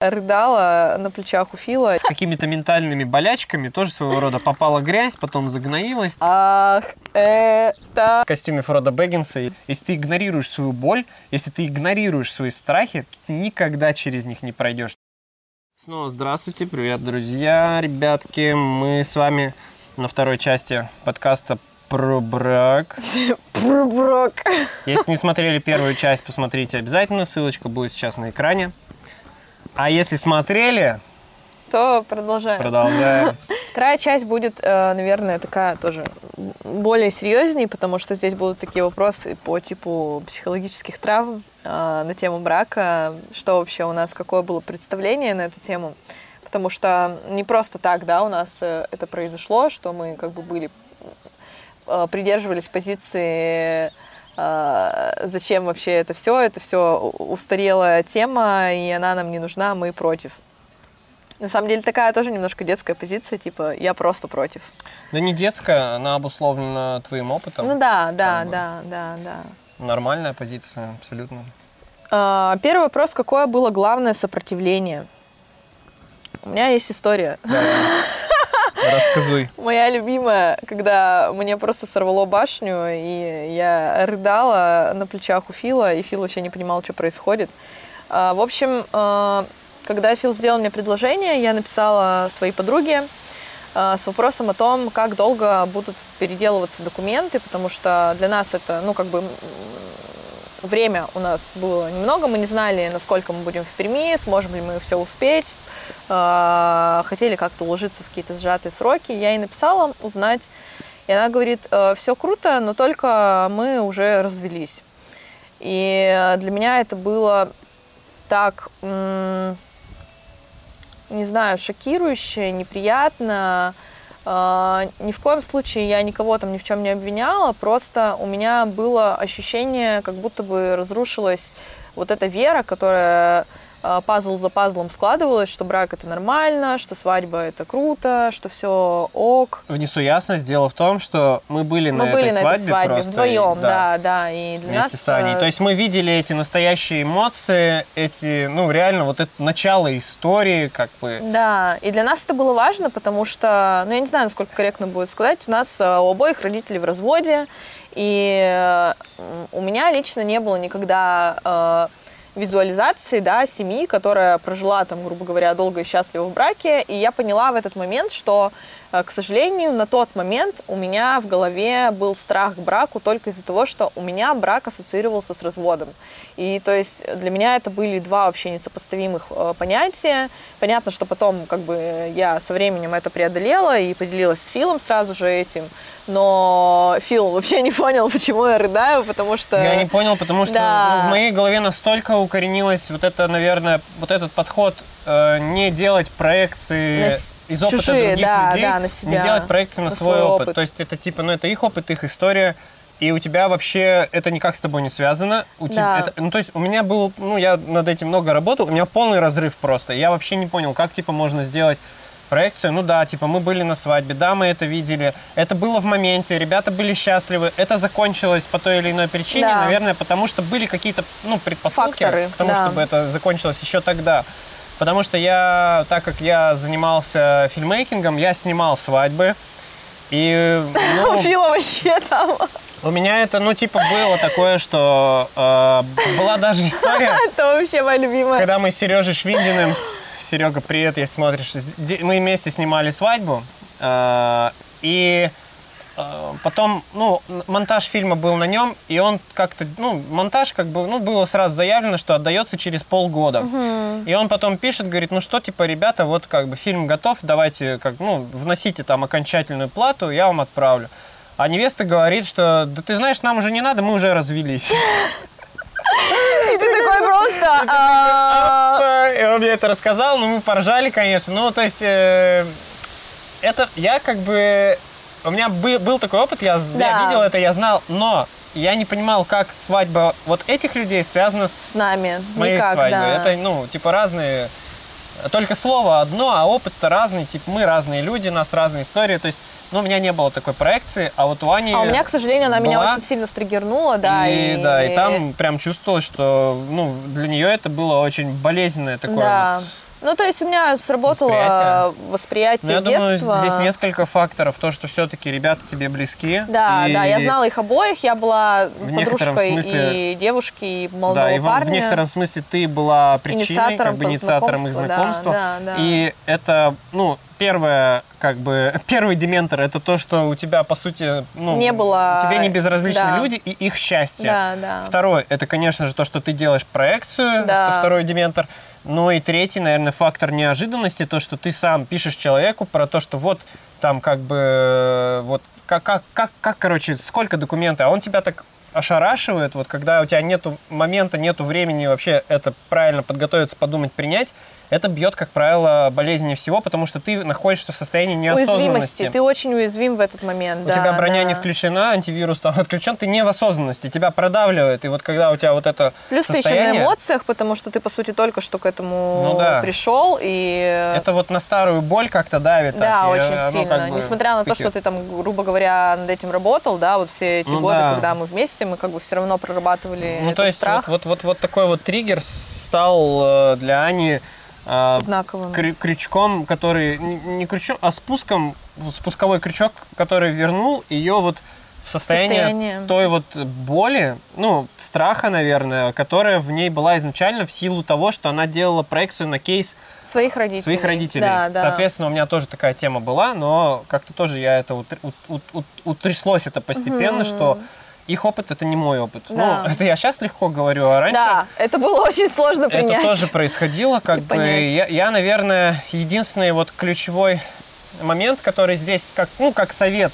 рыдала на плечах у Фила. С какими-то ментальными болячками тоже своего рода попала грязь, потом загноилась. Ах, это... В костюме Фрода Бэггинса. Если ты игнорируешь свою боль, если ты игнорируешь свои страхи, ты никогда через них не пройдешь. Снова здравствуйте, привет, друзья, ребятки. Мы с вами на второй части подкаста про брак. Про брак. Если не смотрели первую часть, посмотрите обязательно. Ссылочка будет сейчас на экране. А если смотрели, То продолжаем. продолжаем. Вторая часть будет, э, наверное, такая тоже более серьезнее, потому что здесь будут такие вопросы по типу психологических травм э, на тему брака, что вообще у нас, какое было представление на эту тему. Потому что не просто так, да, у нас э, это произошло, что мы как бы были, придерживались позиции зачем вообще это все, это все устарелая тема, и она нам не нужна, мы против. На самом деле такая тоже немножко детская позиция, типа я просто против. Да не детская, она обусловлена твоим опытом. ну да, да, да, да, да. Нормальная позиция, абсолютно. А, Первый вопрос, какое было главное сопротивление? У меня есть история. Рассказуй. Моя любимая, когда мне просто сорвало башню, и я рыдала на плечах у Фила, и Фил вообще не понимал, что происходит. А, В общем, а, когда Фил сделал мне предложение, я написала своей подруге а, с вопросом о том, как долго будут переделываться документы, потому что для нас это, ну, как бы время у нас было немного, мы не знали, насколько мы будем в Перми, сможем ли мы все успеть, А, хотели как-то уложиться в какие-то сжатые сроки. Я ей написала узнать, и она говорит, все круто, но только мы уже развелись. И для меня это было так, не знаю, шокирующе, неприятно. А, Ни в коем случае я никого там ни в чем не обвиняла, просто у меня было ощущение, как будто бы разрушилась вот эта вера, которая пазл за пазлом складывалась, что брак это нормально, что свадьба это круто, что все ок. Внесу ясность. Дело в том, что мы были Мы на были этой на свадьбе, этой свадьбе просто, и- вдвоем, да, да, и для Вместе нас с Аней. э, То есть мы видели эти настоящие эмоции, эти, ну, реально, вот это начало истории, как бы. Да, и для нас это было важно, потому что, ну, я не знаю, насколько корректно будет сказать, у нас э, у обоих родителей в разводе, и э, у меня лично не было никогда э, визуализации, да, семьи, которая прожила, там, грубо говоря, долго и счастливо в браке, и я поняла в этот момент, что, э, к сожалению, на тот момент у меня в голове был страх к браку только из-за того, что у меня брак ассоциировался с разводом. И то есть для меня это были два вообще несопоставимых э, понятия. Понятно, что потом как бы я со временем это преодолела и поделилась с Филом сразу же этим. Но Фил вообще не понял, почему я рыдаю, потому что... Я не понял, потому что Да. ну, в моей голове настолько укоренилось вот это, наверное, вот этот подход э, не делать проекции На из опыта чужие, других да, людей, да, на себя, не делать проекции на, на свой, свой опыт. опыт. То есть это типа, ну это их опыт, их история, и у тебя вообще это никак с тобой не связано. У Да. тебя, это- ну то есть у меня был, ну я над этим много работал, у меня полный разрыв просто. Я вообще не понял, как типа можно сделать проекцию. Ну да, типа мы были на свадьбе, да, мы это видели. Это было в моменте, ребята были счастливы. Это закончилось по той или иной причине, Да. наверное, потому что были какие-то, ну, предпосылки Факторы, к тому, да. чтобы это закончилось еще тогда. Потому что я, так как я занимался фильмейкингом, я снимал свадьбы. И ну, У Фила вообще там... у меня это, ну, типа, было такое, что э, была даже история, Это вообще моя любимая. когда мы с Сережей Швиндиным, Серега, привет, если смотришь, мы вместе снимали свадьбу, э, и э, потом, ну, монтаж фильма был на нем, и он как-то, ну, монтаж как бы, ну, было сразу заявлено, что отдается через полгода. И он потом пишет, говорит, ну что, типа, ребята, вот как бы фильм готов, давайте, как, ну, вносите там окончательную плату, я вам отправлю. А невеста говорит, что, да ты знаешь, нам уже не надо, мы уже развелись. Просто... а, И он мне это рассказал, ну мы поржали, конечно. Ну, то есть, э, это я как бы... У меня бы- был такой опыт, я, видел это, я знал, но я не понимал, как свадьба вот этих людей связана с, нами. с моей Никак, свадьбой. да. Это, ну, типа разные... Только слово одно, а опыт-то разный. Типа мы разные люди, у нас разные истории. То есть, ну, у меня не было такой проекции, а вот у Ани... А у меня, к сожалению, она меня была. очень сильно стригернула, да. и, И, да, и там прям чувствовалось, что ну, для нее это было очень болезненное такое Да. вот Ну, то есть у меня сработало Восприятие. восприятие, Ну, я думаю, детства. здесь несколько факторов. То, что все-таки ребята тебе близки. Да, и- да, я знала их обоих, я была В подружкой смысле- и девушки, и молодого Да, и в, парня. в некотором смысле ты была причиной, Инициатором как бы инициатором их знакомства, да, да, да. И это, ну, первое, как бы, первый дементор, это то, что у тебя, по сути, ну, Не было- тебе не безразличны да. люди и их счастье. Да, да. Второй, это, конечно же, то, что ты делаешь проекцию, Да. это второй дементор. Ну и третий, наверное, фактор неожиданности, то, что ты сам пишешь человеку про то, что вот там как бы, вот как, как, как, как короче, сколько документов, а он тебя так ошарашивает, вот когда у тебя нету момента, нету времени вообще это правильно подготовиться, подумать, принять, это бьет, как правило, болезненнее всего, потому что ты находишься в состоянии неосознанности. Уязвимости. Ты очень уязвим в этот момент. У да, тебя броня да. не включена, антивирус там отключен, ты не в осознанности, тебя продавливает. И вот когда у тебя вот это Плюс ты еще состояние, на эмоциях, потому что ты, по сути, только что к этому Ну да. пришел. И это вот на старую боль как-то давит. Да, так, очень сильно. как бы Несмотря на то, что ты там, грубо говоря, над этим работал, да, вот все эти Ну годы, да. когда мы вместе, мы как бы все равно прорабатывали Ну, этот то есть страх вот, вот, вот, вот такой вот триггер стал э, для Ани э, знаковым. крю- крючком, который не крючком, а спуском, спусковой крючок, который вернул ее вот в состояние, Состояние. той вот боли, ну, страха, наверное, которая в ней была изначально в силу того, что она делала проекцию на кейс Своих родителей. своих родителей. Да, да. Соответственно, у меня тоже такая тема была, но как-то тоже я это утр- ут- ут- ут- утряслось это постепенно, Мгм. что их опыт это не мой опыт. Да. Ну, это я сейчас легко говорю, а раньше Да, это было очень сложно принять. это тоже происходило, как И бы. понять. Я, я, наверное, единственный вот ключевой момент, который здесь, как, ну, как совет,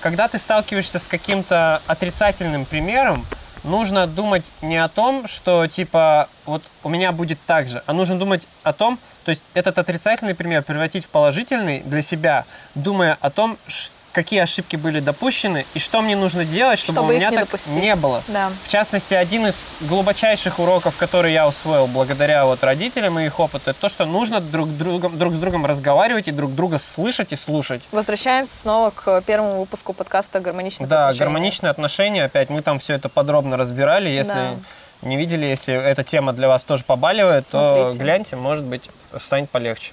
когда ты сталкиваешься с каким-то отрицательным примером, нужно думать не о том, что типа вот у меня будет так же, а нужно думать о том, то есть этот отрицательный пример превратить в положительный для себя, думая о том, ш- какие ошибки были допущены и что мне нужно делать, чтобы, Чтобы у меня не так допустить. не было. Да. В частности, один из глубочайших уроков, который я усвоил благодаря вот родителям и их опыту, это то, что нужно друг, другом, друг с другом разговаривать и друг друга слышать и слушать. Возвращаемся снова к первому выпуску подкаста «Гармоничных Да, отношений». гармоничные отношения, опять мы там все это подробно разбирали. Если Да. не видели, если эта тема для вас тоже побаливает, то Смотрите. гляньте, может быть, станет полегче.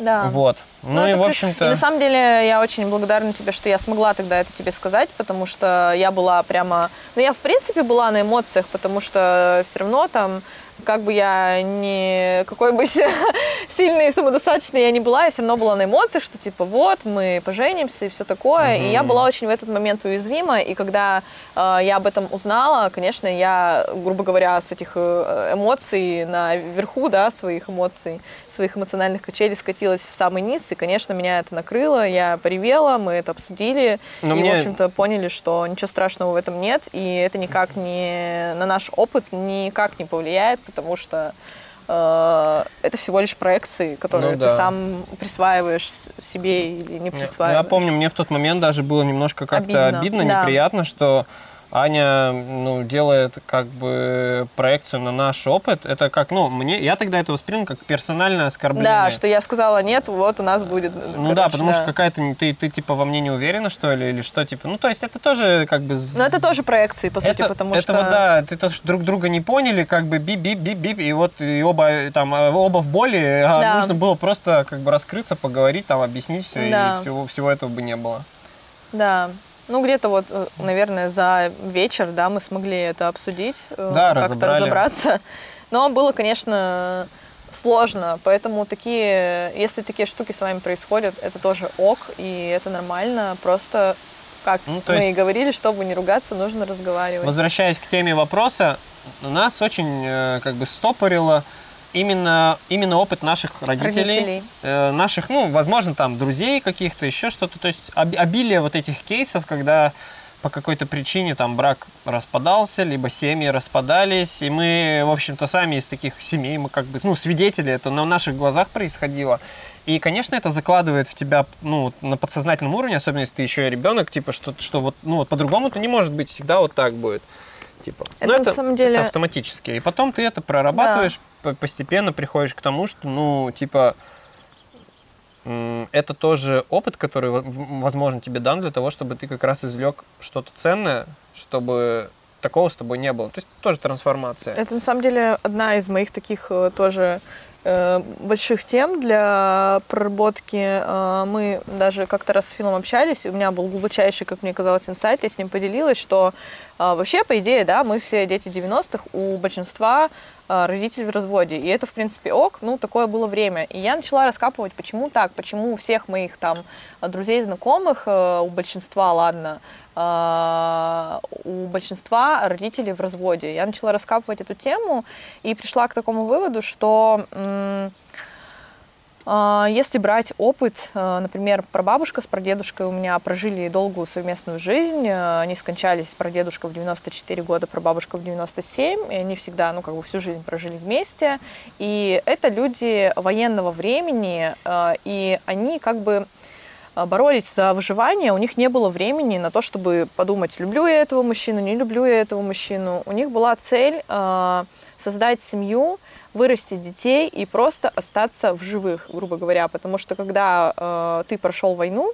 Да. Вот. Ну, и, это в общем-то... И на самом деле я очень благодарна тебе, что я смогла тогда это тебе сказать, потому что я была прямо... Ну, я в принципе была на эмоциях, потому что все равно там, как бы я не... Какой бы си- сильной и самодостаточной я не была, я все равно была на эмоциях, что типа вот, мы поженимся и все такое. И я была очень в этот момент уязвима, и когда э, я об этом узнала, конечно, я, грубо говоря, с этих э, эмоций наверху, да, своих эмоций, своих эмоциональных качелей скатилась в самый низ, и, конечно, меня это накрыло, я поревела, мы это обсудили, Но и, мне- в общем-то, поняли, что ничего страшного в этом нет, и это никак не на наш опыт никак не повлияет, потому что э, это всего лишь проекции, которые Ну ты да. сам присваиваешь себе или не Я- присваиваешь. Я помню, мне в тот момент даже было немножко как-то Обидно, обидно, да. неприятно, что Аня ну, делает как бы проекцию на наш опыт. Это как, ну, мне, я тогда это воспринял как персональное оскорбление. Да, что я сказала, нет, вот у нас будет. Ну да, короче, потому что какая-то ты, ты типа во мне не уверена, что ли, или что, типа. Ну, то есть это тоже как бы. Но это тоже проекции, по сути, это, потому это что... вот, да, ты то, что друг друга не поняли, как бы бип-бип-бип-бип, и вот и оба э, там э, оба в боли, а Да. нужно было просто как бы раскрыться, поговорить, там объяснить все, Да. и всего, всего этого бы не было. Да. Ну, где-то вот, э, наверное, за вечер, да, мы смогли это обсудить, э, Да, как-то разобраться. Но было, конечно, сложно, поэтому такие, если такие штуки с вами происходят, это тоже ок, и это нормально, просто, как Ну, мы есть- и говорили, чтобы не ругаться, нужно разговаривать. Возвращаясь к теме вопроса, нас очень э, как бы стопорило именно, именно опыт наших родителей, Родителей. э, наших, ну, возможно, там, друзей каких-то, еще что-то. То есть об- обилие вот этих кейсов, когда по какой-то причине там брак распадался, либо семьи распадались, и мы, в общем-то, сами из таких семей, мы как бы, ну, свидетели, это на наших глазах происходило. И, конечно, это закладывает в тебя, ну, на подсознательном уровне, особенно если ты еще и ребенок, типа, что, что вот, ну, вот по-другому-то не может быть, всегда вот так будет. Типа. Это Ну, на самом деле- это автоматически. И потом ты это прорабатываешь, по- постепенно приходишь к тому, что, ну, типа, это тоже опыт, который, возможно, тебе дан для того, чтобы ты как раз извлек что-то ценное, чтобы такого с тобой не было. То есть тоже трансформация. Это на самом деле одна из моих таких э, тоже больших тем для проработки. Э, мы даже как-то раз с Филом общались, и у меня был глубочайший, как мне казалось, инсайт, я с ним поделилась, что э, вообще, по идее, да, мы все дети 90-х, у большинства э, родители в разводе, и это, в принципе, ок, ну, такое было время. И я начала раскапывать, почему так, почему у всех моих там друзей, знакомых, э, у большинства, ладно, а, у большинства родителей в разводе. Я начала раскапывать эту тему и пришла к такому выводу, что а, если брать опыт, а, например, прабабушка с прадедушкой у меня прожили долгую совместную жизнь, они скончались, прадедушка в 94 года, прабабушка в 97, и они всегда, ну, как бы всю жизнь прожили вместе, и это люди военного времени, и они как бы а, боролись за выживание, у них не было времени на то, чтобы подумать, люблю я этого мужчину, не люблю я этого мужчину. У них была цель создать семью, вырастить детей и просто остаться в живых, грубо говоря. Потому что когда э, ты прошел войну,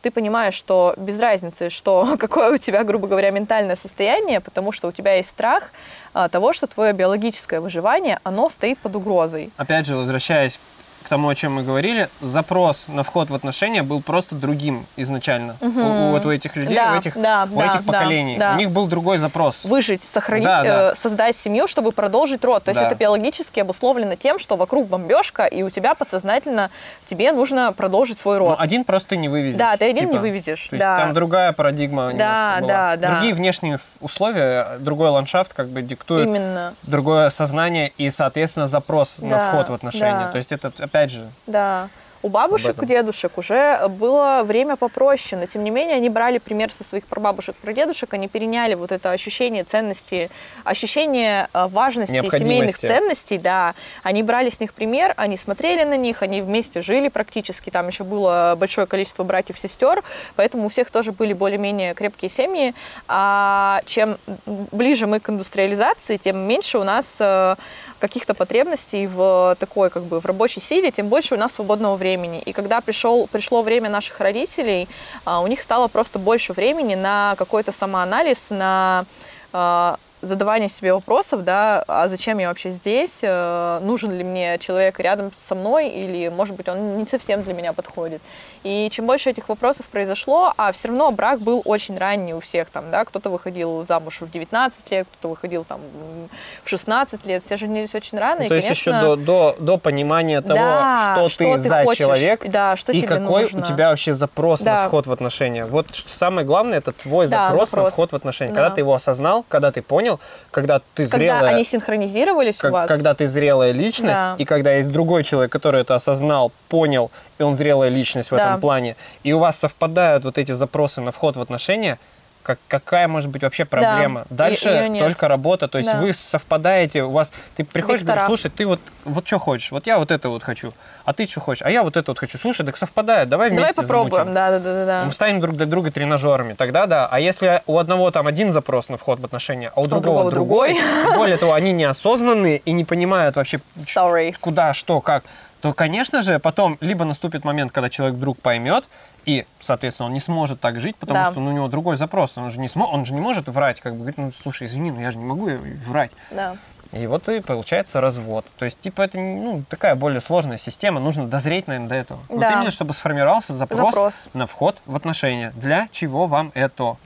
ты понимаешь, что без разницы, что какое у тебя, грубо говоря, ментальное состояние, потому что у тебя есть страх а, того, что твое биологическое выживание, оно стоит под угрозой. Опять же, возвращаясь к тому, о чем мы говорили, запрос на вход в отношения был просто другим изначально. Угу. У, у, у этих людей, да, у этих, да, у да, этих поколений. Да. У них был другой запрос. Выжить, сохранить, да, да. Э, создать семью, чтобы продолжить род. То есть да. это биологически обусловлено тем, что вокруг бомбежка, и у тебя подсознательно тебе нужно продолжить свой род. Ну, один просто не вывезешь. Да, ты один типа, не вывезешь. да. Там другая парадигма да, была. Да, да. Другие внешние условия, другой ландшафт как бы диктует Именно. другое сознание и, соответственно, запрос да, на вход в отношения. Да. То есть это, опять же. Да. У бабушек, у дедушек уже было время попроще, но тем не менее они брали пример со своих прабабушек, прадедушек, они переняли вот это ощущение ценности, ощущение э, важности семейных ценностей, да, они брали с них пример, они смотрели на них, они вместе жили практически, там еще было большое количество братьев-сестер, поэтому у всех тоже были более-менее крепкие семьи, а чем ближе мы к индустриализации, тем меньше у нас э, каких-то потребностей в такой, как бы, в рабочей силе, тем больше у нас свободного времени. И когда пришел, пришло время наших родителей, а, у них стало просто больше времени на какой-то самоанализ, на а, задавание себе вопросов, да, а зачем я вообще здесь, э, нужен ли мне человек рядом со мной, или, может быть, он не совсем для меня подходит. И чем больше этих вопросов произошло, а все равно брак был очень ранний у всех там, да, кто-то выходил замуж в 19 лет, кто-то выходил там в 16 лет, все женились очень рано. Ну, и, то конечно, есть еще до, до, до понимания того, да, что, что ты, ты за хочешь, человек, да, что и тебе какой нужно. у тебя вообще запрос да. на вход в отношения. Вот что самое главное, это твой да, запрос, запрос на вход в отношения. Да. Когда ты его осознал, когда ты понял, когда ты зрелая... Когда они синхронизировались как, у вас. Когда ты зрелая личность, да. и когда есть другой человек, который это осознал, понял, и он зрелая личность в да. этом плане, и у вас совпадают вот эти запросы на вход в отношения, как, какая может быть вообще проблема? Да, Дальше только работа, то есть да. вы совпадаете, у вас, ты приходишь, Вектора. говоришь, слушай, ты вот, вот что хочешь, вот я вот это вот хочу, а ты что хочешь, а я вот это вот хочу, слушай, так совпадает, давай вместе Давай попробуем, да, да, да, да. Мы станем друг для друга тренажерами, тогда да, а если у одного там один запрос на вход в отношения, а у, а другого, другой, другой, более того, они неосознанные и не понимают вообще, Sorry. куда, что, как, то, конечно же, потом либо наступит момент, когда человек вдруг поймет, и, соответственно, он не сможет так жить, потому да. что ну, у него другой запрос. Он же, не смо... он же не может врать, как бы говорить, ну, слушай, извини, но я же не могу врать. Да. И вот и получается развод. То есть, типа, это ну, такая более сложная система, нужно дозреть, наверное, до этого. Да. Вот именно, чтобы сформировался запрос, запрос на вход в отношения. Для чего вам это?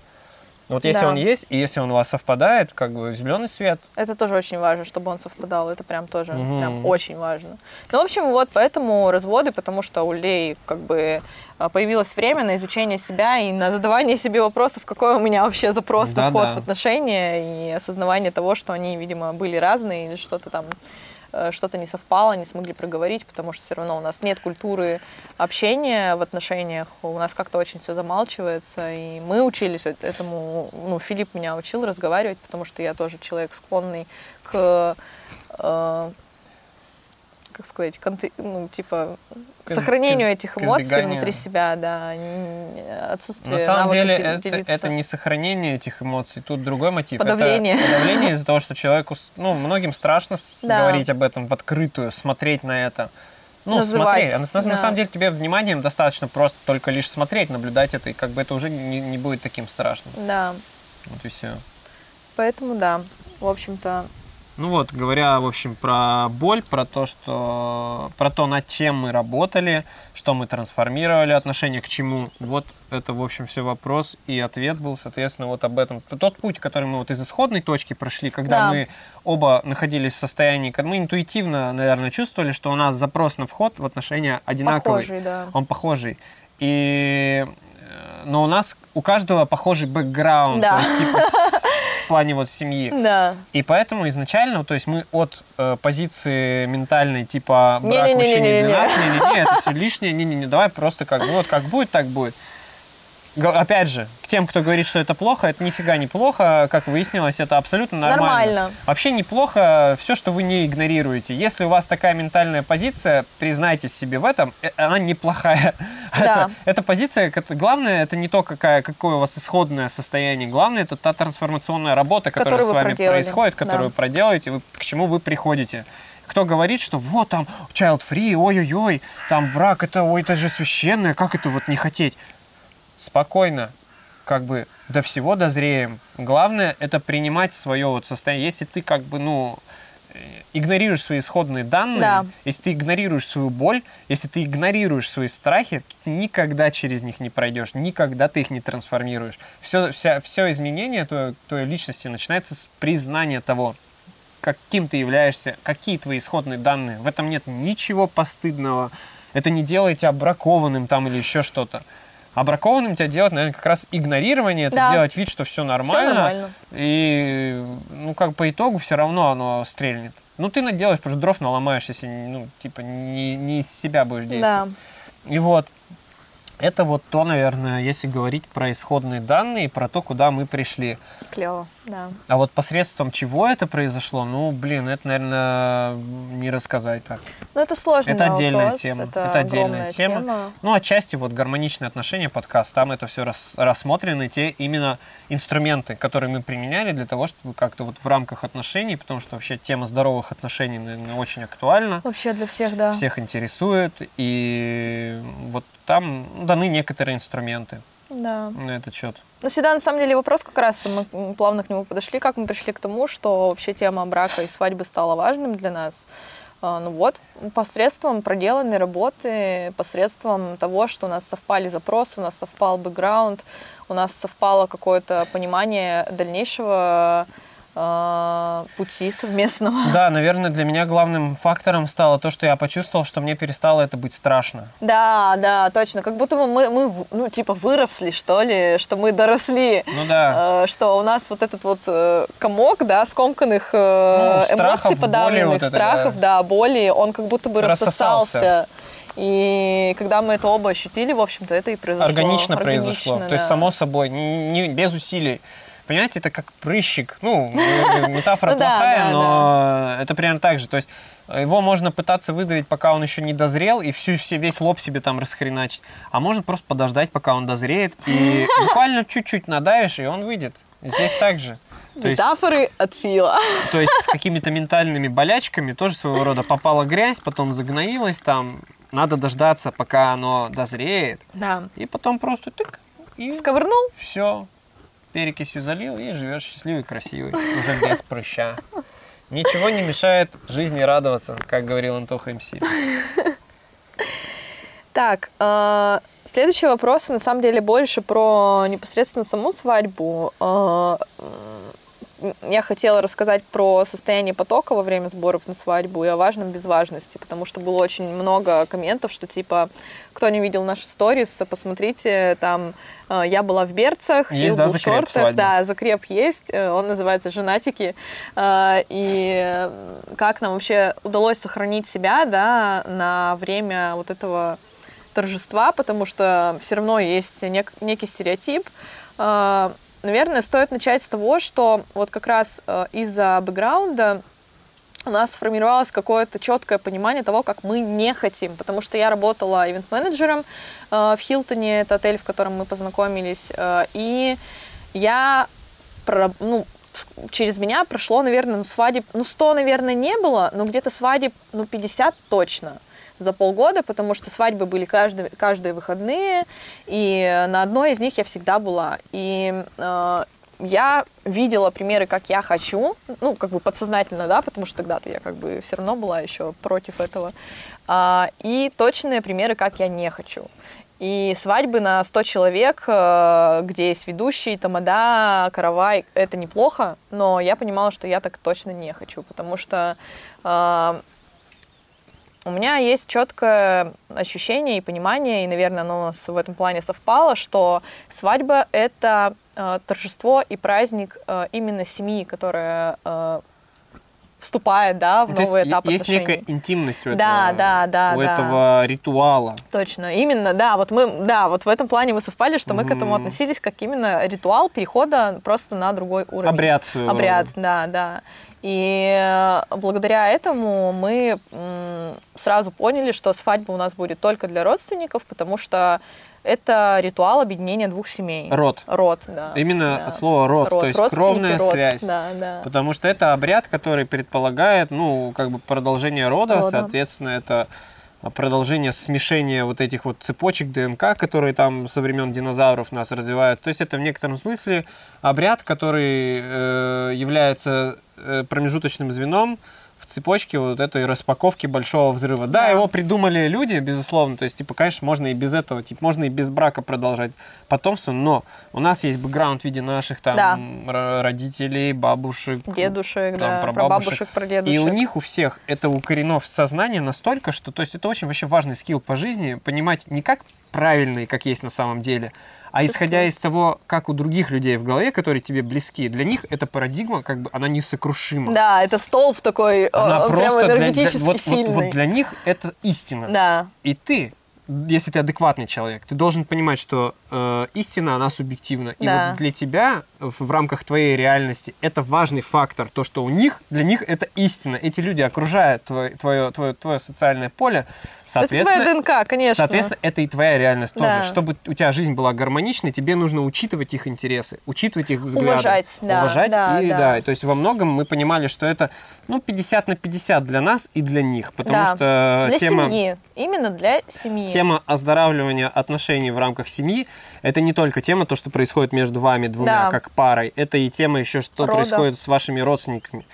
Вот если да. он есть, и если он у вас совпадает, как бы зеленый свет. Это тоже очень важно, чтобы он совпадал. Это прям тоже угу. прям очень важно. Ну, в общем, вот поэтому разводы, потому что у людей как бы а, появилось время на изучение себя и на задавание себе вопросов, какой у меня вообще запрос да, на вход да. в отношения и осознавание того, что они, видимо, были разные или что-то там что-то не совпало, не смогли проговорить, потому что все равно у нас нет культуры общения в отношениях, у нас как-то очень все замалчивается, и мы учились этому, ну, Филипп меня учил разговаривать, потому что я тоже человек склонный к э, как сказать, конты, ну, типа, к, сохранению к, этих эмоций внутри себя, да, отсутствие На самом деле, это, это не сохранение этих эмоций, тут другой мотив. Подавление. Это подавление из-за того, что человеку, ну, многим страшно да. говорить об этом в открытую, смотреть на это. Ну, Называть, смотри, на, да. на самом деле тебе вниманием достаточно просто только лишь смотреть, наблюдать это, и как бы это уже не, не будет таким страшным. Да. Вот и все. Поэтому да, в общем-то, Ну вот, говоря, в общем, про боль, про то, что, про то, над чем мы работали, что мы трансформировали, отношение к чему. Вот это, в общем, все вопрос. И ответ был, соответственно, вот об этом. Тот путь, который мы вот из исходной точки прошли, когда Да. мы оба находились в состоянии, когда мы интуитивно, наверное, чувствовали, что у нас запрос на вход в отношения одинаковый. Похожий, да. Он похожий. И э, но у нас у каждого похожий бэкграунд, Да. то есть, типа, в плане вот семьи. Да. И поэтому изначально, то есть мы от э, позиции ментальной типа брак Не-не-не-не-не-не. вообще не для нас, не-не-не, это все лишнее, не-не-не, давай просто как бы вот как будет, так будет. Опять же, к тем, кто говорит, что это плохо, это нифига не плохо, как выяснилось, это абсолютно нормально. Нормально. Вообще неплохо все, что вы не игнорируете. Если у вас такая ментальная позиция, признайтесь себе в этом, э, она неплохая. Да. Это, эта позиция, главное, это не то, какая, какое у вас исходное состояние, главное, это та трансформационная работа, которая Которую с вами проделали. происходит, которую Да. проделаете, вы, к чему вы приходите. Кто говорит, что вот там child free, ой-ой-ой, там брак, это, ой, это же священное, как это вот не хотеть? Спокойно, как бы до всего дозреем. Главное это принимать свое вот состояние. Если ты как бы, ну, э, игнорируешь свои исходные данные, Да. если ты игнорируешь свою боль, если ты игнорируешь свои страхи, то ты никогда через них не пройдешь, никогда ты их не трансформируешь. Все, вся, все изменение твоей, твоей личности начинается с признания того, каким ты являешься, какие твои исходные данные. В этом нет ничего постыдного. Это не делает тебя бракованным там или еще что-то. А бракованным тебя делать, наверное, как раз игнорирование, это Да. делать вид, что все нормально. Все нормально. И, ну, как по итогу все равно оно стрельнет. Ну, ты наделаешь, просто дров наломаешь, если, ну, типа, не, не из себя будешь действовать. Да. И вот, это вот то, наверное, если говорить про исходные данные, про то, куда мы пришли. Клево, да. А вот посредством чего это произошло, ну, блин, это, наверное, не рассказать так. Ну, это сложный Это отдельная вопрос, тема. Это, Это отдельная огромная тема. Ну, отчасти вот гармоничные отношения, подкаст, там это все рассмотрены, те именно инструменты, которые мы применяли для того, чтобы как-то вот в рамках отношений, потому что вообще тема здоровых отношений, наверное, очень актуальна, Вообще для всех, да. всех интересует, и вот там даны некоторые инструменты Да. на этот счет. Ну, всегда, на самом деле, вопрос как раз, мы плавно к нему подошли, как мы пришли к тому, что вообще тема брака и свадьбы стала важным для нас. А, Ну вот, посредством проделанной работы, посредством того, что у нас совпали запросы, у нас совпал бэкграунд, у нас совпало какое-то понимание дальнейшего пути совместного. Да, наверное, для меня главным фактором стало то, что я почувствовал, что мне перестало это быть страшно. Да, да, точно. Как будто бы мы, мы, ну, типа, выросли, что ли, что мы доросли. Ну да. Э, что у нас вот этот вот э, комок, да, скомканных э, Ну, страхов, эмоций боли подавленных, вот это, страхов, да. боли, он как будто бы Рассосался. рассосался. И когда мы это оба ощутили, в общем-то, это и произошло. органично произошло. То есть, да. само собой, не, не- без усилий. Понимаете, это как прыщик. Ну, э, метафора плохая, но это примерно так же. То есть, его можно пытаться выдавить, пока он еще не дозрел, и всю, все, весь лоб себе там расхреначить. А можно просто подождать, пока он дозреет, и буквально чуть-чуть надавишь, и он выйдет. Здесь так же. То есть, Метафоры от Фила. то есть с какими-то ментальными болячками тоже своего рода попала грязь, потом загноилась там. Надо дождаться, пока оно дозреет, Да. и потом просто тык, и Сковырнул? все, перекисью залил и живешь счастливый, красивый, уже без прыща. Ничего не мешает жизни радоваться, как говорил Антоха МС. Так, э, следующий вопрос, на самом деле, больше про непосредственно саму свадьбу. Э, я хотела рассказать про состояние потока во время сборов на свадьбу и о важном без важности, потому что было очень много комментов, что типа, кто не видел наши сторис, посмотрите, там, э, я была в берцах, Есть, Фил да, был в шортах, свадьбы? да, закреп есть, э, он называется «Женатики», Э, и как нам вообще удалось сохранить себя, да, на время вот этого торжества, потому что все равно есть нек- некий стереотип. Наверное, стоит начать с того, что вот как раз э, из-за бэкграунда у нас сформировалось какое-то четкое понимание того, как мы не хотим, потому что я работала ивент-менеджером э, в Хилтоне, это отель, в котором мы познакомились, э, и я ну, через меня прошло, наверное, ну, свадеб, ну, 100, наверное, не было, но где-то свадеб, ну, 50 точно за полгода, потому что свадьбы были каждые, каждые выходные, и на одной из них я всегда была. И э, я видела примеры, как я хочу, ну, как бы подсознательно, да, потому что тогда-то я как бы все равно была еще против этого. А, и точные примеры, как я не хочу. И свадьбы на 100 человек, э, где есть ведущий, тамада, каравай, это неплохо, но я понимала, что я так точно не хочу, потому что э, у меня есть четкое ощущение и понимание, и, наверное, оно у нас в этом плане совпало, что свадьба — это э, торжество и праздник э, именно семьи, которая э, вступает, да, в Ну, то новый есть этап есть отношений. некая интимность у Да, этого, да, да, у да. этого ритуала. Точно, именно, да, вот мы, да, вот в этом плане мы совпали, что мы к этому относились как именно ритуал перехода просто на другой уровень. Обряд Обряд, да, да. И э, благодаря этому мы сразу поняли, что свадьба у нас будет только для родственников, потому что это ритуал объединения двух семей. Род. Род, да. Именно да. от слова род, то есть кровная род, связь. Да, да. Потому что это обряд, который предполагает, ну, как бы продолжение рода, Рода. соответственно, это продолжение смешения вот этих вот цепочек ДНК, которые там со времен динозавров нас развивают. То есть это в некотором смысле обряд, который э, является промежуточным звеном в цепочке вот этой распаковки большого взрыва. Да, Да. его придумали люди, безусловно. То есть, типа, конечно, можно и без этого, типа, можно и без брака продолжать потомство, но у нас есть бэкграунд в виде наших там Да. родителей, бабушек, Дедушек, там, да, про дедушек. и у них у всех это укорено в сознание настолько, что, то есть, это очень вообще важный скилл по жизни, понимать не как правильно и как есть на самом деле, а исходя из того, как у других людей в голове, которые тебе близки, для них эта парадигма, как бы, она несокрушима. Да, это столб такой, Она э, прям просто для- для- энергетически вот- вот- сильный. вот для них это истина. Да, И ты, если ты адекватный человек, ты должен понимать, что э, истина, она субъективна. И Да. вот для тебя, в, в рамках твоей реальности, это важный фактор. То, что у них, для них это истина. Эти люди окружают твое, твое, твое, твое социальное поле. это твоя Соответственно, ДНК, конечно. Соответственно, это и твоя реальность тоже. Да. Чтобы у тебя жизнь была гармоничной, тебе нужно учитывать их интересы, учитывать их взгляды. Уважать, да, Уважать, да, и да. да. То есть во многом мы понимали, что это ну, 50 на 50 для нас и для них. Потому Да. что Для тема, семьи, именно для семьи. тема оздоравливания отношений в рамках семьи это не только тема, то, что происходит между вами двумя Да. как парой, это и тема еще, что Рода. происходит с вашими родственниками.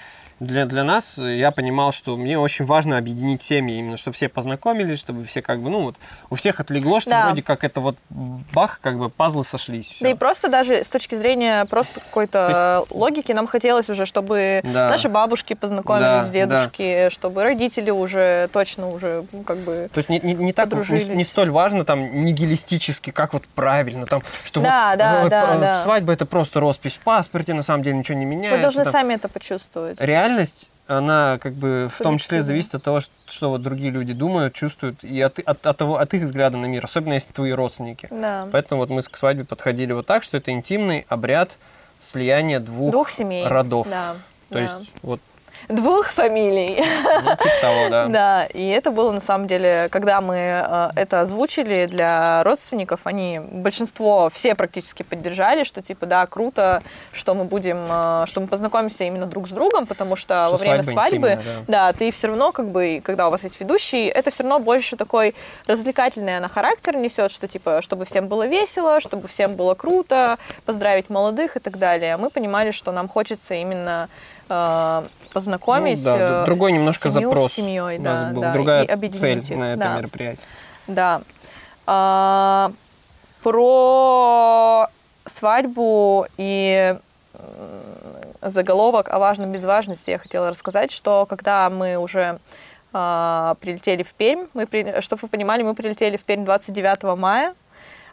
Для, для нас я понимал, что мне очень важно объединить семьи, именно чтобы все познакомились, чтобы все как бы, ну вот, у всех отлегло, что Да. вроде как это вот бах, как бы пазлы сошлись. всё. Да и просто даже с точки зрения просто какой-то логики нам хотелось уже, чтобы Да. наши бабушки познакомились Да, с дедушки, чтобы родители уже точно уже ну, как бы... То есть не, не, не так, не, не столь важно там нигилистически, как вот правильно, там, что Да, вот, да, вот, да, э, да. свадьба это просто роспись в паспорте, на самом деле ничего не меняется. Вы должны там. сами это почувствовать. Реальность, она как бы в том числе зависит от того, что, что вот другие люди думают, чувствуют, и от, от, от того, от их взгляда на мир, особенно если твои родственники. Да. Поэтому вот мы к свадьбе подходили вот так, что это интимный обряд слияния двух, Двух семей. родов. Да. То да. есть вот Двух фамилий. ну, типа того, да. Да, и это было на самом деле, когда мы э, это озвучили для родственников, они, большинство, все практически поддержали, что типа, да, круто, что мы будем, э, что мы познакомимся именно друг с другом, потому что, Что во время свадьба свадьбы, интимная, да, ты все равно, как бы, когда у вас есть ведущий, это все равно больше такой развлекательный она характер несет, что типа, чтобы всем было весело, чтобы всем было круто, поздравить молодых и так далее. Мы понимали, что нам хочется именно познакомить Ну, да, э, другой с- немножко семью запрос. с семьей, да, был да, другая и объединить цель их, на это да, мероприятие. Да. А, про свадьбу и заголовок о важном без важности я хотела рассказать, что когда мы уже а, прилетели в Пермь, мы, при- чтобы вы понимали, мы прилетели в Пермь 29 мая,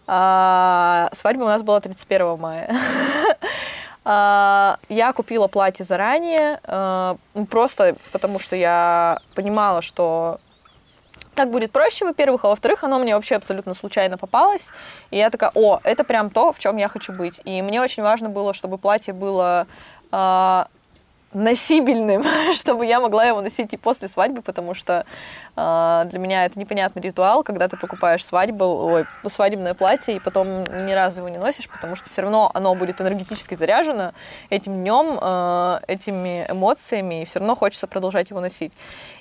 а свадьба у нас была 31 мая. А, Я купила платье заранее, а, ну, просто потому что я понимала, что так будет проще, во-первых, а во-вторых, оно мне вообще абсолютно случайно попалось. И я такая, о, это прям то, в чем я хочу быть. И мне очень важно было, чтобы платье было а, носибельным, чтобы я могла его носить и после свадьбы, потому что а, для меня это непонятный ритуал, когда ты покупаешь свадьбу, ой, свадебное платье, и потом ни разу его не носишь, потому что все равно оно будет энергетически заряжено этим днем, а, этими эмоциями, и все равно хочется продолжать его носить.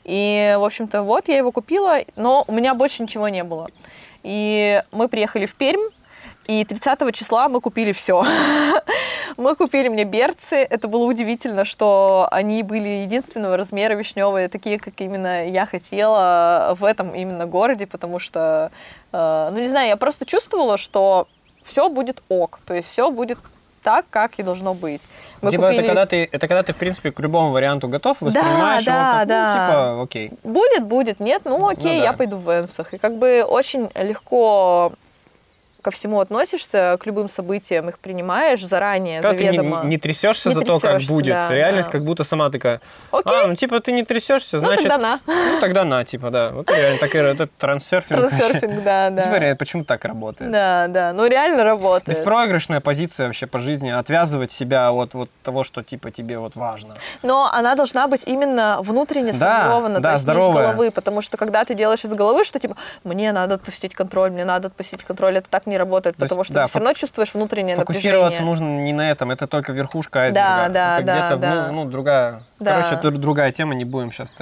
И, в общем-то, вот я его купила, но у меня больше ничего не было. И мы приехали в Пермь, и 30 числа мы купили все. Мы купили мне берцы. Это было удивительно, что они были единственного размера вишневые, такие, как именно я хотела в этом именно городе, потому что, э, ну не знаю, я просто чувствовала, что все будет ок, то есть все будет так, как и должно быть. Мы типа купили... это, когда ты, это когда ты, в принципе, к любому варианту готов, воспринимаешь да, его как, да. ну, типа, окей. Будет, будет, нет, ну окей, ну, да. я пойду в Венсах. И как бы очень легко ко всему относишься, к любым событиям их принимаешь заранее, Когда заведомо. Ты не, не трясешься не за то, как будет. Да, Реальность да. как будто сама такая. Окей. А, ну типа ты не трясешься, ну, значит... тогда на. Ну тогда на, типа, да. Вот реально так это трансерфинг. Трансерфинг, да, да. Типа почему так работает? Да, да, ну реально работает. Беспроигрышная позиция вообще по жизни, отвязывать себя от вот того, что типа тебе вот важно. Но она должна быть именно внутренне сформирована, да, то есть здоровая. не из головы, потому что когда ты делаешь из головы, что типа мне надо отпустить контроль, мне надо отпустить контроль, это так не не работает, потому есть, что да, ты все равно чувствуешь внутреннее фокусироваться напряжение. нужно не на этом, это только верхушка айсберга. Да, да, это да, где-то, да. Ну, ну, другая, да. короче, другая тема, не будем сейчас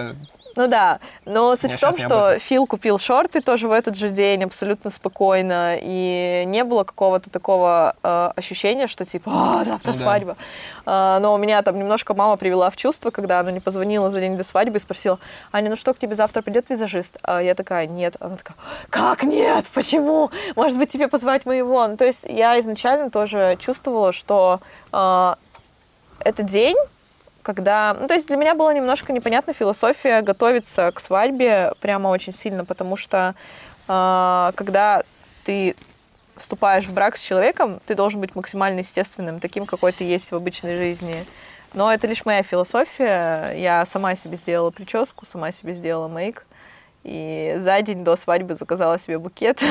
ну да, но суть Я в том, что Фил купил шорты тоже в этот же день абсолютно спокойно, и не было какого-то такого э, ощущения, что типа, а, завтра ну, свадьба. Да. Э, но у меня там немножко мама привела в чувство, когда она не позвонила за день до свадьбы и спросила, Аня, ну что, к тебе завтра придет визажист? А я такая, нет. Она такая, как нет? Почему? Может быть, тебе позвать моего? Ну, то есть я изначально тоже чувствовала, что э, этот день когда... Ну, то есть для меня была немножко непонятна философия готовиться к свадьбе прямо очень сильно, потому что э, когда ты вступаешь в брак с человеком, ты должен быть максимально естественным, таким, какой ты есть в обычной жизни. Но это лишь моя философия. Я сама себе сделала прическу, сама себе сделала мейк. И за день до свадьбы заказала себе букет.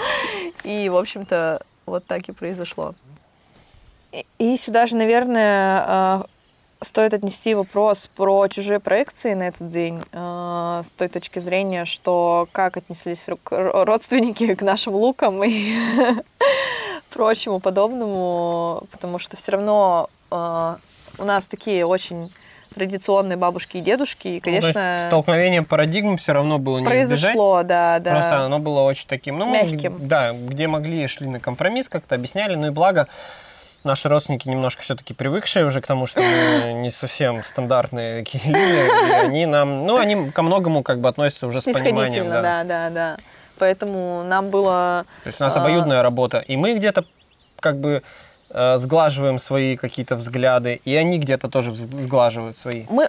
И, в общем-то, вот так и произошло. И сюда же, наверное, а, стоит отнести вопрос про чужие проекции на этот день э, с той точки зрения, что как отнеслись родственники к нашим лукам и прочему подобному, потому что все равно э, у нас такие очень традиционные бабушки и дедушки, и, конечно... Ну, столкновение парадигм все равно было не Произошло, избежать. да, да. Просто оно было очень таким... Ну, Мягким. да, где могли, шли на компромисс, как-то объясняли, ну и благо наши родственники немножко все-таки привыкшие уже к тому, что мы не совсем стандартные такие люди, и они нам, ну, они ко многому как бы относятся уже с пониманием. Да. да, да, да. Поэтому нам было... То есть у нас а... обоюдная работа, и мы где-то как бы э, сглаживаем свои какие-то взгляды, и они где-то тоже сглаживают свои. Мы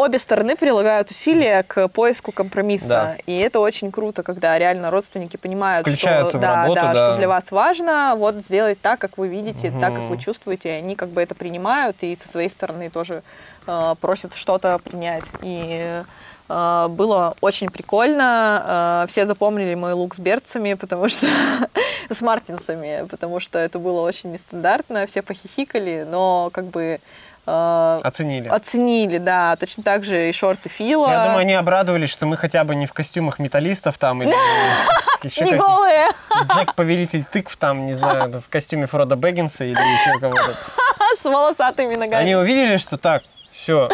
обе стороны прилагают усилия к поиску компромисса. Да. И это очень круто, когда реально родственники понимают, что, да, работу, да, да. что для вас важно вот сделать так, как вы видите, угу. так, как вы чувствуете. Они как бы это принимают и со своей стороны тоже э, просят что-то принять. И э, было очень прикольно. Э, все запомнили мой лук с берцами, потому что с мартинсами, потому что это было очень нестандартно. Все похихикали, но как бы Э, оценили. Оценили, да. Точно так же и шорты Фила. Я думаю, они обрадовались, что мы хотя бы не в костюмах металлистов там или не голые. Джек Повелитель тыкв там, не знаю, в костюме Фрода Бэггинса или еще кого-то. С волосатыми ногами. Они увидели, что так, все,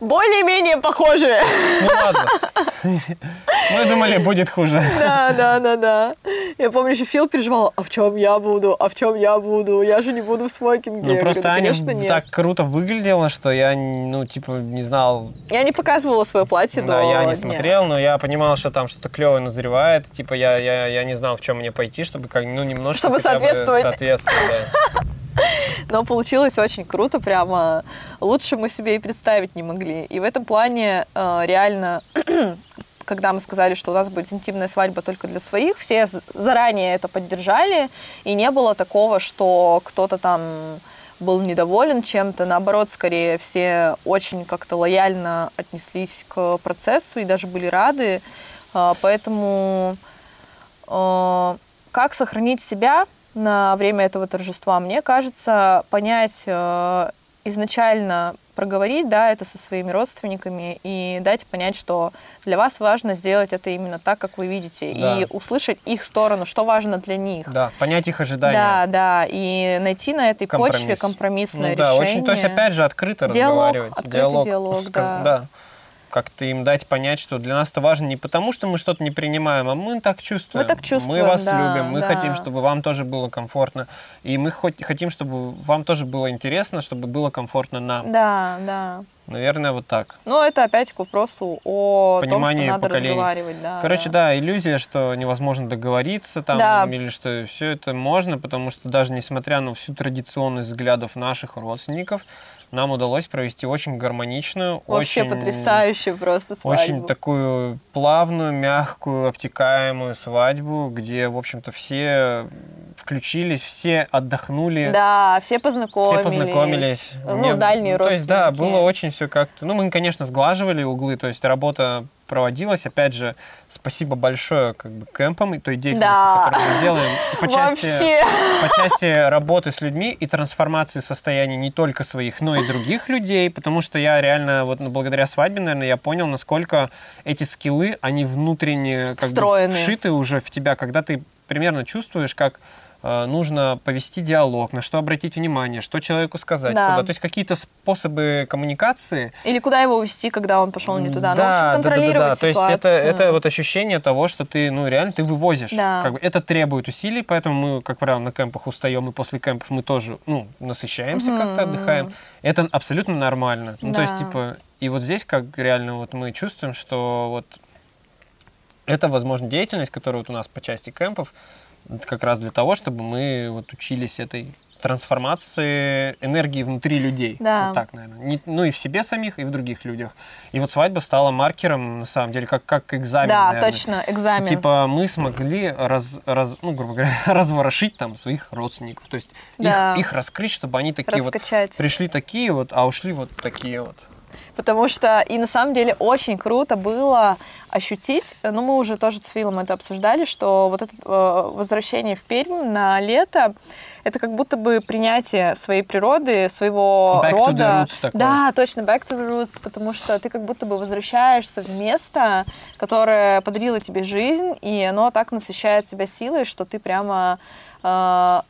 более-менее похожие. Ну ладно. Мы думали, будет хуже. Да, да, да, да. Я помню, еще Фил переживал, а в чем я буду, а в чем я буду, я же не буду в смокинге. Ну просто Аня так круто выглядела, что я, ну, типа, не знал. Я не показывала свое платье да, до я не смотрел, но я понимал, что там что-то клевое назревает. Типа, я, я, я не знал, в чем мне пойти, чтобы как, ну, немножко Чтобы соответствовать. соответствовать, да. Но получилось очень круто, прямо лучше мы себе и представить не могли. И в этом плане э, реально когда мы сказали, что у нас будет интимная свадьба только для своих, все заранее это поддержали, и не было такого, что кто-то там был недоволен чем-то, наоборот, скорее все очень как-то лояльно отнеслись к процессу и даже были рады, э, поэтому э, как сохранить себя на время этого торжества. Мне кажется, понять э, изначально проговорить, да, это со своими родственниками и дать понять, что для вас важно сделать это именно так, как вы видите, да. и услышать их сторону, что важно для них. Да, понять их ожидания. Да, да, и найти на этой Компромисс. почве компромиссное ну, да, решение. Очень, то есть опять же открыто диалог, разговаривать. Открытый диалог, диалог да. да. Как-то им дать понять, что для нас это важно не потому, что мы что-то не принимаем, а мы так чувствуем. Мы так чувствуем, Мы вас да, любим, мы да. хотим, чтобы вам тоже было комфортно. И мы хоть, хотим, чтобы вам тоже было интересно, чтобы было комфортно нам. Да, да. Наверное, вот так. Но это опять к вопросу о Понимание том, что надо поколений. разговаривать. Да, Короче, да, иллюзия, что невозможно договориться там, Да. или что все это можно, потому что даже несмотря на всю традиционность взглядов наших родственников, нам удалось провести очень гармоничную, Вообще очень, потрясающе просто свадьбу. очень такую плавную, мягкую, обтекаемую свадьбу, где, в общем-то, все включились, все отдохнули. Да, все познакомились. Все познакомились. Ну, Мне- дальние ну, То есть, да, родственники. было очень все как-то... Ну, мы, конечно, сглаживали углы, то есть работа проводилась. Опять же, спасибо большое как бы кемпам и той деятельности, Да. которую мы делаем. По части, по части работы с людьми и трансформации состояния не только своих, но и других людей, потому что я реально, вот ну, благодаря свадьбе, наверное, я понял, насколько эти скиллы, они внутренне как бы Встроены. вшиты уже в тебя, когда ты примерно чувствуешь, как нужно повести диалог, на что обратить внимание, что человеку сказать, Да. куда. То есть какие-то способы коммуникации. Или куда его увести, когда он пошел не туда. ну, в общем, да, да, да, да. То есть это, это вот ощущение того, что ты, ну, реально ты вывозишь. Да. Как бы это требует усилий, поэтому мы, как правило, на кемпах устаем, и после кемпов мы тоже, ну, насыщаемся Мгм. как-то, отдыхаем. Это абсолютно нормально. Ну, то есть, Да. типа, и вот здесь как реально вот мы чувствуем, что вот это, возможно, деятельность, которая вот у нас по части кемпов, это как раз для того, чтобы мы вот учились этой трансформации энергии внутри людей. Да. Вот так, наверное. Не- ну и в себе самих, и в других людях. И вот свадьба стала маркером, на самом деле, как, как экзамен, Да, наверное. точно, экзамен. Типа мы смогли, раз, раз, ну, грубо говоря, разворошить там своих родственников. То есть Да. их, их раскрыть, чтобы они такие вот раскачать. пришли такие вот, а ушли вот такие вот. Потому что, и на самом деле, очень круто было ощутить, ну, мы уже тоже с Филом это обсуждали, что вот это э, возвращение в Пермь на лето, это как будто бы принятие своей природы, своего Back to the рода. roots такое. Да, точно, back to the roots, потому что ты как будто бы возвращаешься в место, которое подарило тебе жизнь, и оно так насыщает тебя силой, что ты прямо э,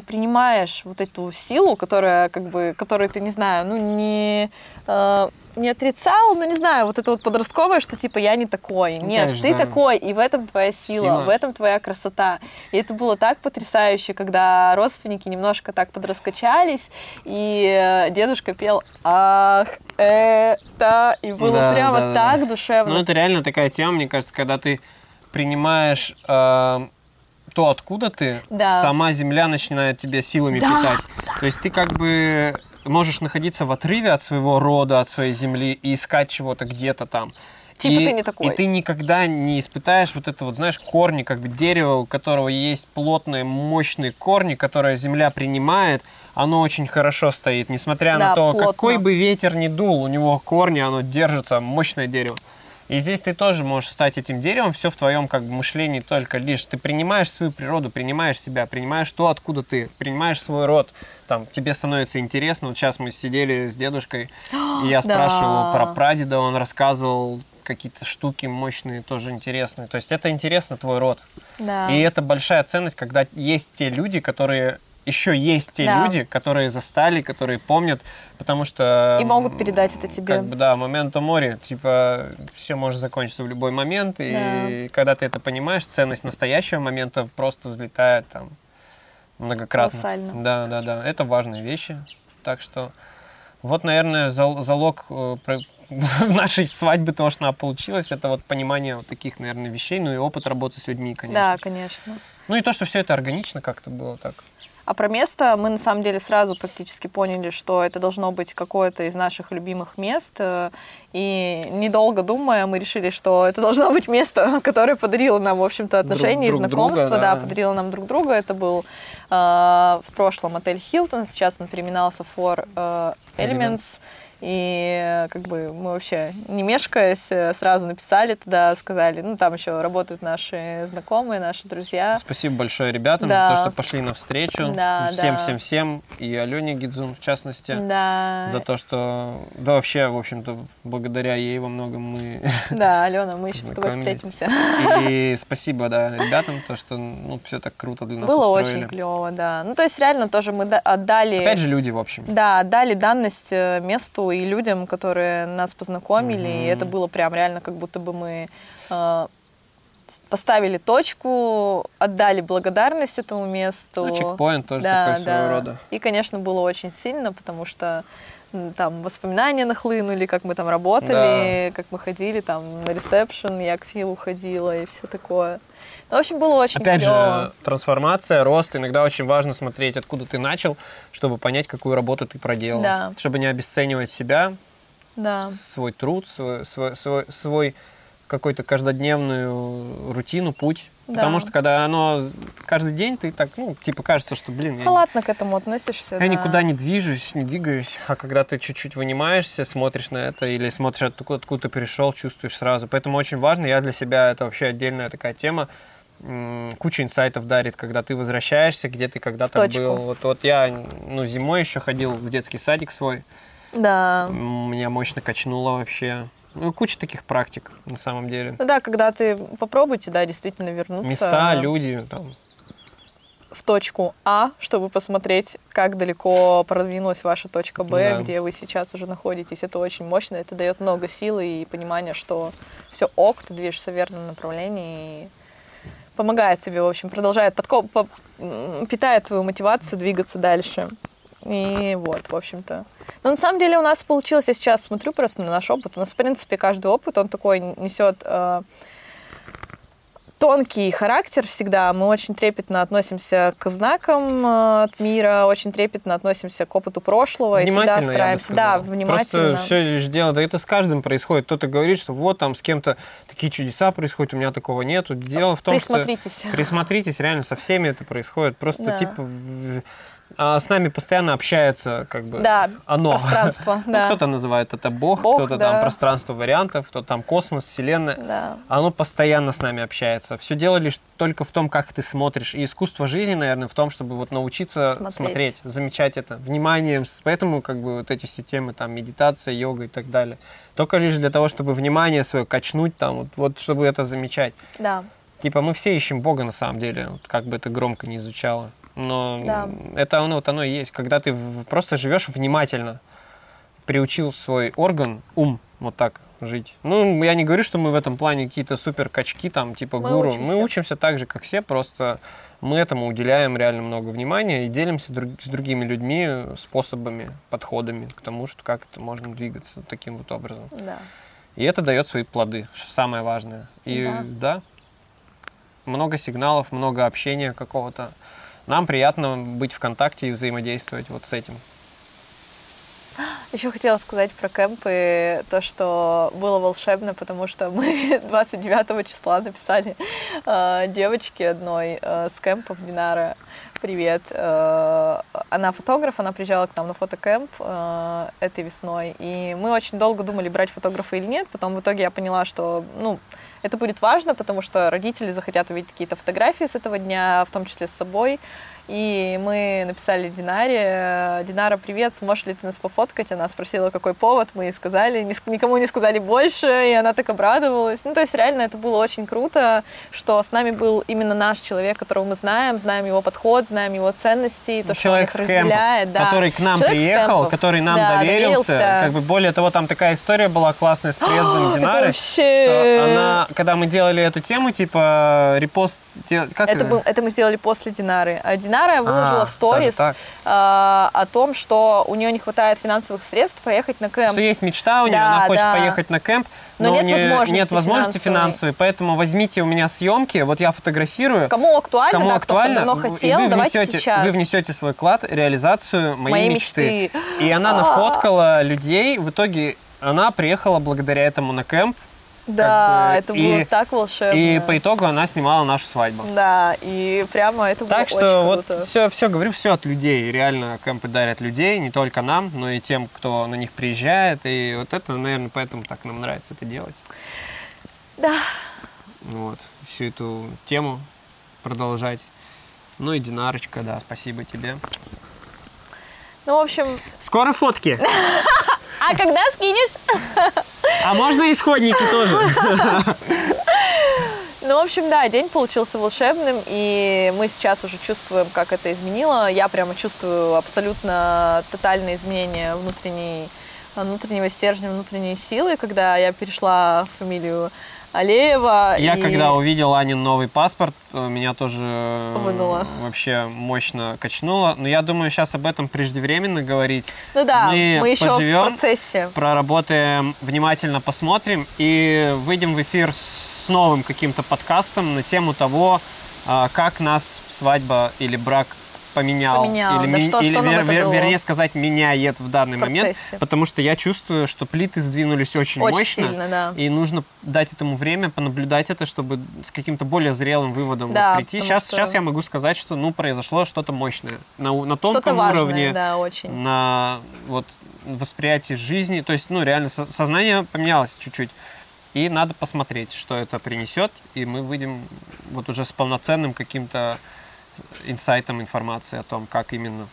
принимаешь вот эту силу, которая, как бы, которую ты, не знаю, ну, не, э, не отрицал, ну, не знаю, вот это вот подростковое, что, типа, я не такой. Ну, Нет, конечно, ты да. такой, и в этом твоя сила, Сила. в этом твоя красота. И это было так потрясающе, когда родственники немножко так подраскачались, и э, дедушка пел «Ах, это...» И было Да, прямо да, да, так да. душевно. Ну, это реально такая тема, мне кажется, когда ты принимаешь э, то, откуда ты, Да. сама земля начинает тебя силами Да, питать. То есть ты как бы можешь находиться в отрыве от своего рода, от своей земли и искать чего-то где-то там. Типа И- ты не такой. И ты никогда не испытаешь вот это вот, знаешь, корни, как бы дерево, у которого есть плотные, мощные корни, которые земля принимает, оно очень хорошо стоит, несмотря Да, на то, плотно. какой бы ветер ни дул, у него корни, оно держится, мощное дерево. И здесь ты тоже можешь стать этим деревом, все в твоем как бы мышлении только лишь. Ты принимаешь свою природу, принимаешь себя, принимаешь то, откуда ты, принимаешь свой род. Там тебе становится интересно. Вот сейчас мы сидели с дедушкой, и я Да. спрашивал про прадеда, он рассказывал какие-то штуки мощные, тоже интересные. То есть это интересно, твой род. Да. И это большая ценность, когда есть те люди, которые еще есть те Да. люди, которые застали, которые помнят, потому что... И могут передать это тебе. Как бы, да, момент море, типа, все может закончиться в любой момент, и когда ты это понимаешь, ценность настоящего момента просто взлетает там многократно. Колоссально. Да, да, да, это важные вещи, так что вот, наверное, зал- залог э, нашей свадьбы, того, что она получилась, это вот понимание вот таких, наверное, вещей, ну и опыт работы с людьми, конечно. Да, конечно. Ну и то, что все это органично как-то было так. А про место мы на самом деле сразу практически поняли, что это должно быть какое-то из наших любимых мест. э, И недолго думая, мы решили, что это должно быть место, которое подарило нам, в общем-то, отношения Друг- и друг друга, знакомства. да. да. подарило нам друг друга. Это был э, в прошлом отель Хилтон, сейчас он переименовался for э, Elements. И э, как бы мы вообще не мешкаясь э, сразу написали туда, сказали, ну там еще работают наши знакомые, наши друзья. Спасибо большое ребятам Да. за то, что пошли навстречу. Да, всем, да. всем, всем. И Алене Гидзун, в частности. Да. За то, что... Да, вообще, в общем-то, благодаря ей во многом мы... Да, Алена, мы еще с тобой встретимся. И спасибо, да, ребятам, то, что, ну, все так круто для нас Было устроили. очень клево, да. Ну, то есть, реально тоже мы да- отдали... Опять же, люди, в общем. Да, отдали данность э, месту и людям, которые нас познакомили. И это было прям реально, как будто бы мы э, поставили точку, отдали благодарность этому месту. Ну, чекпоинт тоже Да, такой своего да. рода. И, конечно, было очень сильно, потому что там воспоминания нахлынули, как мы там работали, как мы ходили там на ресепшн, я к Филу ходила и все такое. Ну, в общем, было очень Опять клёво. же, трансформация, рост. Иногда очень важно смотреть, откуда ты начал, чтобы понять, какую работу ты проделал. Да. Чтобы не обесценивать себя, Да. свой труд, свой, свой, свой, свой какой-то каждодневную рутину, путь. Да. Потому что когда оно каждый день, ты так, ну, типа кажется, что, блин, я, Халатно к этому относишься. я да. никуда не движусь, не двигаюсь. А когда ты чуть-чуть вынимаешься, смотришь на это или смотришь, откуда, откуда ты пришел, чувствуешь сразу. Поэтому очень важно, я для себя, это вообще отдельная такая тема, куча инсайтов дарит, когда ты возвращаешься, где ты когда-то был. Вот, вот я ну, зимой еще ходил в детский садик свой, Да. Меня мощно качнуло вообще. Ну, куча таких практик, на самом деле. Ну да, когда ты попробуйте, да, действительно вернуться Места, люди, там. в точку А, чтобы посмотреть, как далеко продвинулась ваша точка Б, Да. где вы сейчас уже находитесь. Это очень мощно, это дает много силы и понимания, что все ок, ты движешься в верном направлении и помогает тебе, в общем, продолжает, подко- по- питает твою мотивацию двигаться дальше. И вот, в общем-то. Но на самом деле у нас получилось, я сейчас смотрю просто на наш опыт, у нас, в принципе, каждый опыт, он такой несет э, тонкий характер всегда. Мы очень трепетно относимся к знакам э, от мира, очень трепетно относимся к опыту прошлого и всегда Внимательно, я бы стараемся, да, внимательно. Просто все лишь дело, да это с каждым происходит. Кто-то говорит, что вот там с кем-то такие чудеса происходят, у меня такого нету. Дело в том, Присмотритесь. что... Присмотритесь, реально со всеми это происходит. Просто Да. типа а с нами постоянно общается как бы Да, оно. пространство, Ну, да. Кто-то называет это Бог, Бог, кто-то да. там пространство вариантов, кто там космос, Вселенная. Да. Оно постоянно с нами общается. Все дело лишь только в том, как ты смотришь. И искусство жизни, наверное, в том, чтобы вот научиться Смотреть. смотреть, замечать это вниманием. Поэтому как бы вот эти все темы, там, медитация, йога и так далее. Только лишь для того, чтобы внимание свое качнуть, там, вот, вот чтобы это замечать. Да. Типа мы все ищем Бога на самом деле, вот как бы это громко не звучало. Но Да. это оно, вот оно и есть. Когда ты просто живешь внимательно, приучил свой орган, ум, вот так жить. Ну, я не говорю, что мы в этом плане какие-то супер качки, там, типа Мы гуру. учимся. Мы учимся так же, как все, просто мы этому уделяем реально много внимания и делимся друг- с другими людьми способами, подходами к тому, что как это можно двигаться таким вот образом. Да. И это дает свои плоды, что самое важное. И Да. да, много сигналов, много общения какого-то. Нам приятно быть в контакте и взаимодействовать вот с этим. Еще хотела сказать про кемпы, то, что было волшебно, потому что мы 29 числа написали э, девочке одной э, с кемпов Динара привет. Э, она фотограф, она приезжала к нам на фотокэмп э, этой весной, и мы очень долго думали, брать фотографа или нет. Потом в итоге я поняла, что, ну, это будет важно, потому что родители захотят увидеть какие-то фотографии с этого дня, в том числе с собой. И мы написали Динаре, Динара, привет, сможешь ли ты нас пофоткать? Она спросила, какой повод, мы ей сказали, никому не сказали больше, и она так обрадовалась. Ну, то есть реально это было очень круто, что с нами был именно наш человек, которого мы знаем, знаем его подход, знаем его ценности, то, что он Человек их с разделяет. да. который к нам Человек приехал, который нам Да, доверился. доверился. Как бы более того, там такая история была классная с приездом Динары. вообще... что она, когда мы делали эту тему, типа репост, как Это, был, это мы сделали после Динары. А Динара выложила А, в сторис а, о том, что у нее не хватает финансовых средств поехать на кемп. Что есть мечта у нее, Да, она хочет да. поехать на кемп, Но но, нет не- возможности нет возможности финансовой. финансовой, поэтому возьмите у меня съемки, вот я фотографирую. Кому актуально, Кому да, актуально, кто давно хотел, вы давайте внесете, сейчас. Вы внесете свой вклад реализацию моей, Моей мечты. мечты. И она А. нафоткала людей, в итоге она приехала благодаря этому на кемп, Да, бы, это и- было так волшебно. и по итогу она снимала нашу свадьбу. Да, и прямо это было Так что очень вот круто. все, все говорю, все от людей. Реально кемпы дарят людей, не только нам, но и тем, кто на них приезжает. И вот это, наверное, поэтому так нам нравится это делать. Да. Вот, всю эту тему продолжать. Ну и Динарочка, да, спасибо тебе. Ну, в общем, Скоро фотки. а когда скинешь? А можно исходники тоже? Ну, в общем, да, день получился волшебным, и мы сейчас уже чувствуем, как это изменило. Я прямо чувствую абсолютно тотальное изменение внутренней внутреннего стержня, внутренней силы, когда я перешла в фамилию Алеева. Я и- когда увидел Анин новый паспорт, э, меня тоже э, Вынуло. вообще мощно качнуло. Но я думаю, сейчас об этом преждевременно говорить. Ну да, мы мы, еще поживем. в процессе. Проработаем, внимательно посмотрим и выйдем в эфир с новым каким-то подкастом на тему того, а, как нас свадьба или брак поменял. Поменял, или да ми- что- или что это дало? вернее сказать, меняет в данный В момент. Потому что я чувствую, что плиты сдвинулись очень, Очень мощно. сильно, да. И нужно дать этому время, понаблюдать это, чтобы с каким-то более зрелым выводом вот Да, прийти. Сейчас, что- сейчас я могу сказать, что ну произошло что-то мощное. На, на тонком важное, уровне, да, очень. на вот восприятии жизни. То есть, ну, реально, со- сознание поменялось чуть-чуть. И надо посмотреть, что это принесет, и мы выйдем вот уже с полноценным каким-то инсайтом информации о том, как именно.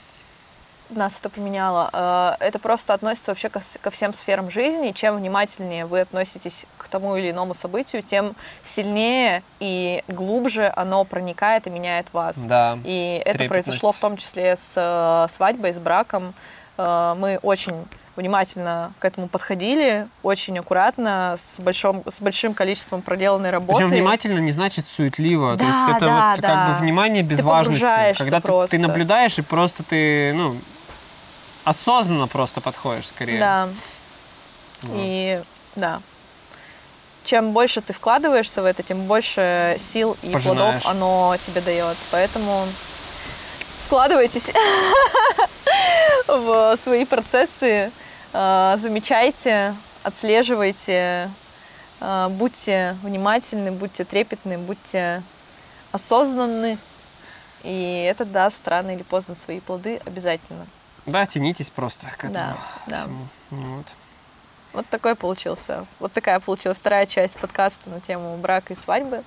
нас это поменяло. Э, Это просто относится вообще ко, всем сферам жизни. Чем внимательнее вы относитесь к тому или иному событию, тем сильнее и глубже оно проникает и меняет вас. Да. И это произошло в том числе с э, свадьбой, с браком. Э, Мы очень внимательно к этому подходили, очень аккуратно, с, большим, с большим количеством проделанной работы. Причем внимательно не значит суетливо. То Да, есть это да, вот да. как бы внимание без Ты важности. Когда ты, просто. ты наблюдаешь и просто ты, ну, осознанно просто подходишь скорее. Да. Вот. И да. Чем больше ты вкладываешься в это, тем больше сил и Пожинаешь. плодов оно тебе дает. Поэтому вкладывайтесь в свои процессы, замечайте, отслеживайте, э, будьте внимательны, будьте трепетны, будьте осознанны. И это даст рано или поздно свои плоды обязательно. Да, тянитесь просто к этому. Да, да. всему. Ну вот. Вот такой получился. Вот такая получилась вторая часть подкаста на тему брака и свадьбы.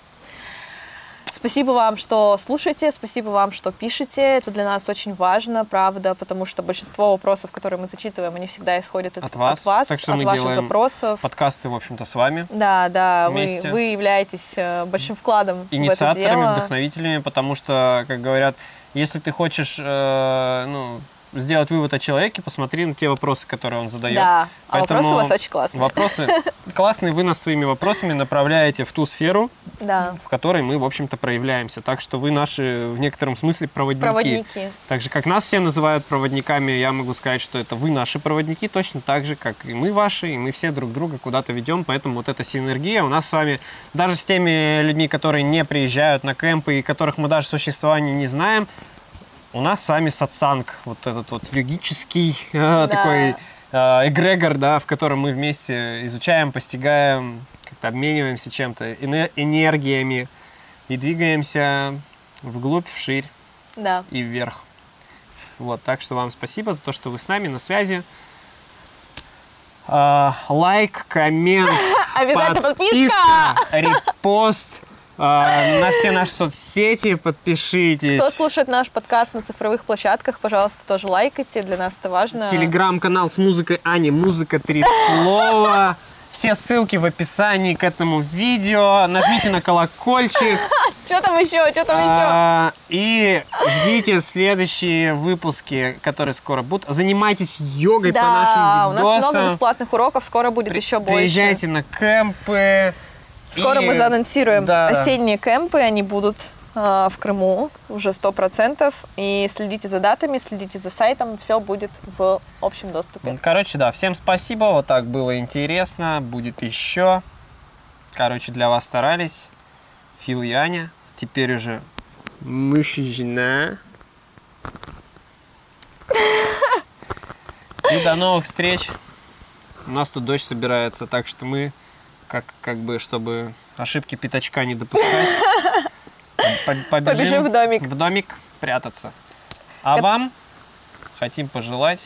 Спасибо вам, что слушаете, спасибо вам, что пишете. Это для нас очень важно, правда, потому что большинство вопросов, которые мы зачитываем, они всегда исходят от, От вас. от вас, Так что от мы ваших делаем запросов. Подкасты, в общем-то, с вами. Да, да, вы, вместе. вы являетесь э, большим вкладом в это инициаторами, дело. вдохновителями, потому что, как говорят, если ты хочешь э, ну, сделать вывод о человеке, посмотри на те вопросы, которые он задает. Да, а вопросы у вас очень классные. Вопросы классные, вы нас своими вопросами направляете в ту сферу, Да, в которой мы, в общем-то, проявляемся. Так что вы наши, в некотором смысле, проводники. проводники. Так же, как нас все называют проводниками, я могу сказать, что это вы наши проводники, точно так же, как и мы ваши, и мы все друг друга куда-то ведем, поэтому вот эта синергия у нас с вами, даже с теми людьми, которые не приезжают на кемпы и которых мы даже существования не знаем, у нас с вами сатсанг, вот этот вот йогический э, такой э, эгрегор, да, в котором мы вместе изучаем, постигаем, как-то обмениваемся чем-то, эне- энергиями и двигаемся вглубь, вширь Да. и вверх. Вот, так что вам спасибо за то, что вы с нами на связи. А, лайк, коммент, Обязательно подписка! репост на все наши соцсети подпишитесь. Кто слушает наш подкаст на цифровых площадках, пожалуйста, тоже лайкайте, для нас это важно. Телеграм-канал с музыкой Ани, музыка три слова. Все ссылки в описании к этому видео. Нажмите на колокольчик. Что там еще? Что там еще? А, И ждите следующие выпуски, которые скоро будут. Занимайтесь йогой по Да, нашим у нас много видосам. бесплатных уроков, скоро будет еще больше. Приезжайте на кемпы. Скоро И- мы заанонсируем Да. осенние кемпы, они будут э, в Крыму уже сто процентов. И следите за датами, следите за сайтом, все будет в общем доступе. Короче, да, всем спасибо. Вот так было интересно. Будет еще. Короче, для вас старались. Фил и Аня. Теперь уже муж и жена. И до новых встреч. У нас тут дождь собирается, так что мы, как, как бы, чтобы ошибки пятачка не допускать, по- побежим, Побежим в домик. в домик прятаться. А вам хотим пожелать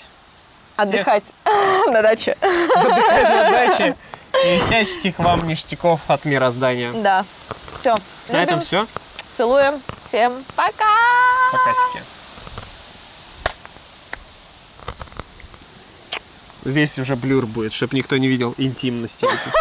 Отдыхать на даче. отдыхать удачи и всяческих вам ништяков от мироздания. Да. Все. На этом все. Целуем. Всем пока. Покасики. Здесь уже блюр будет, чтобы никто не видел интимности этих.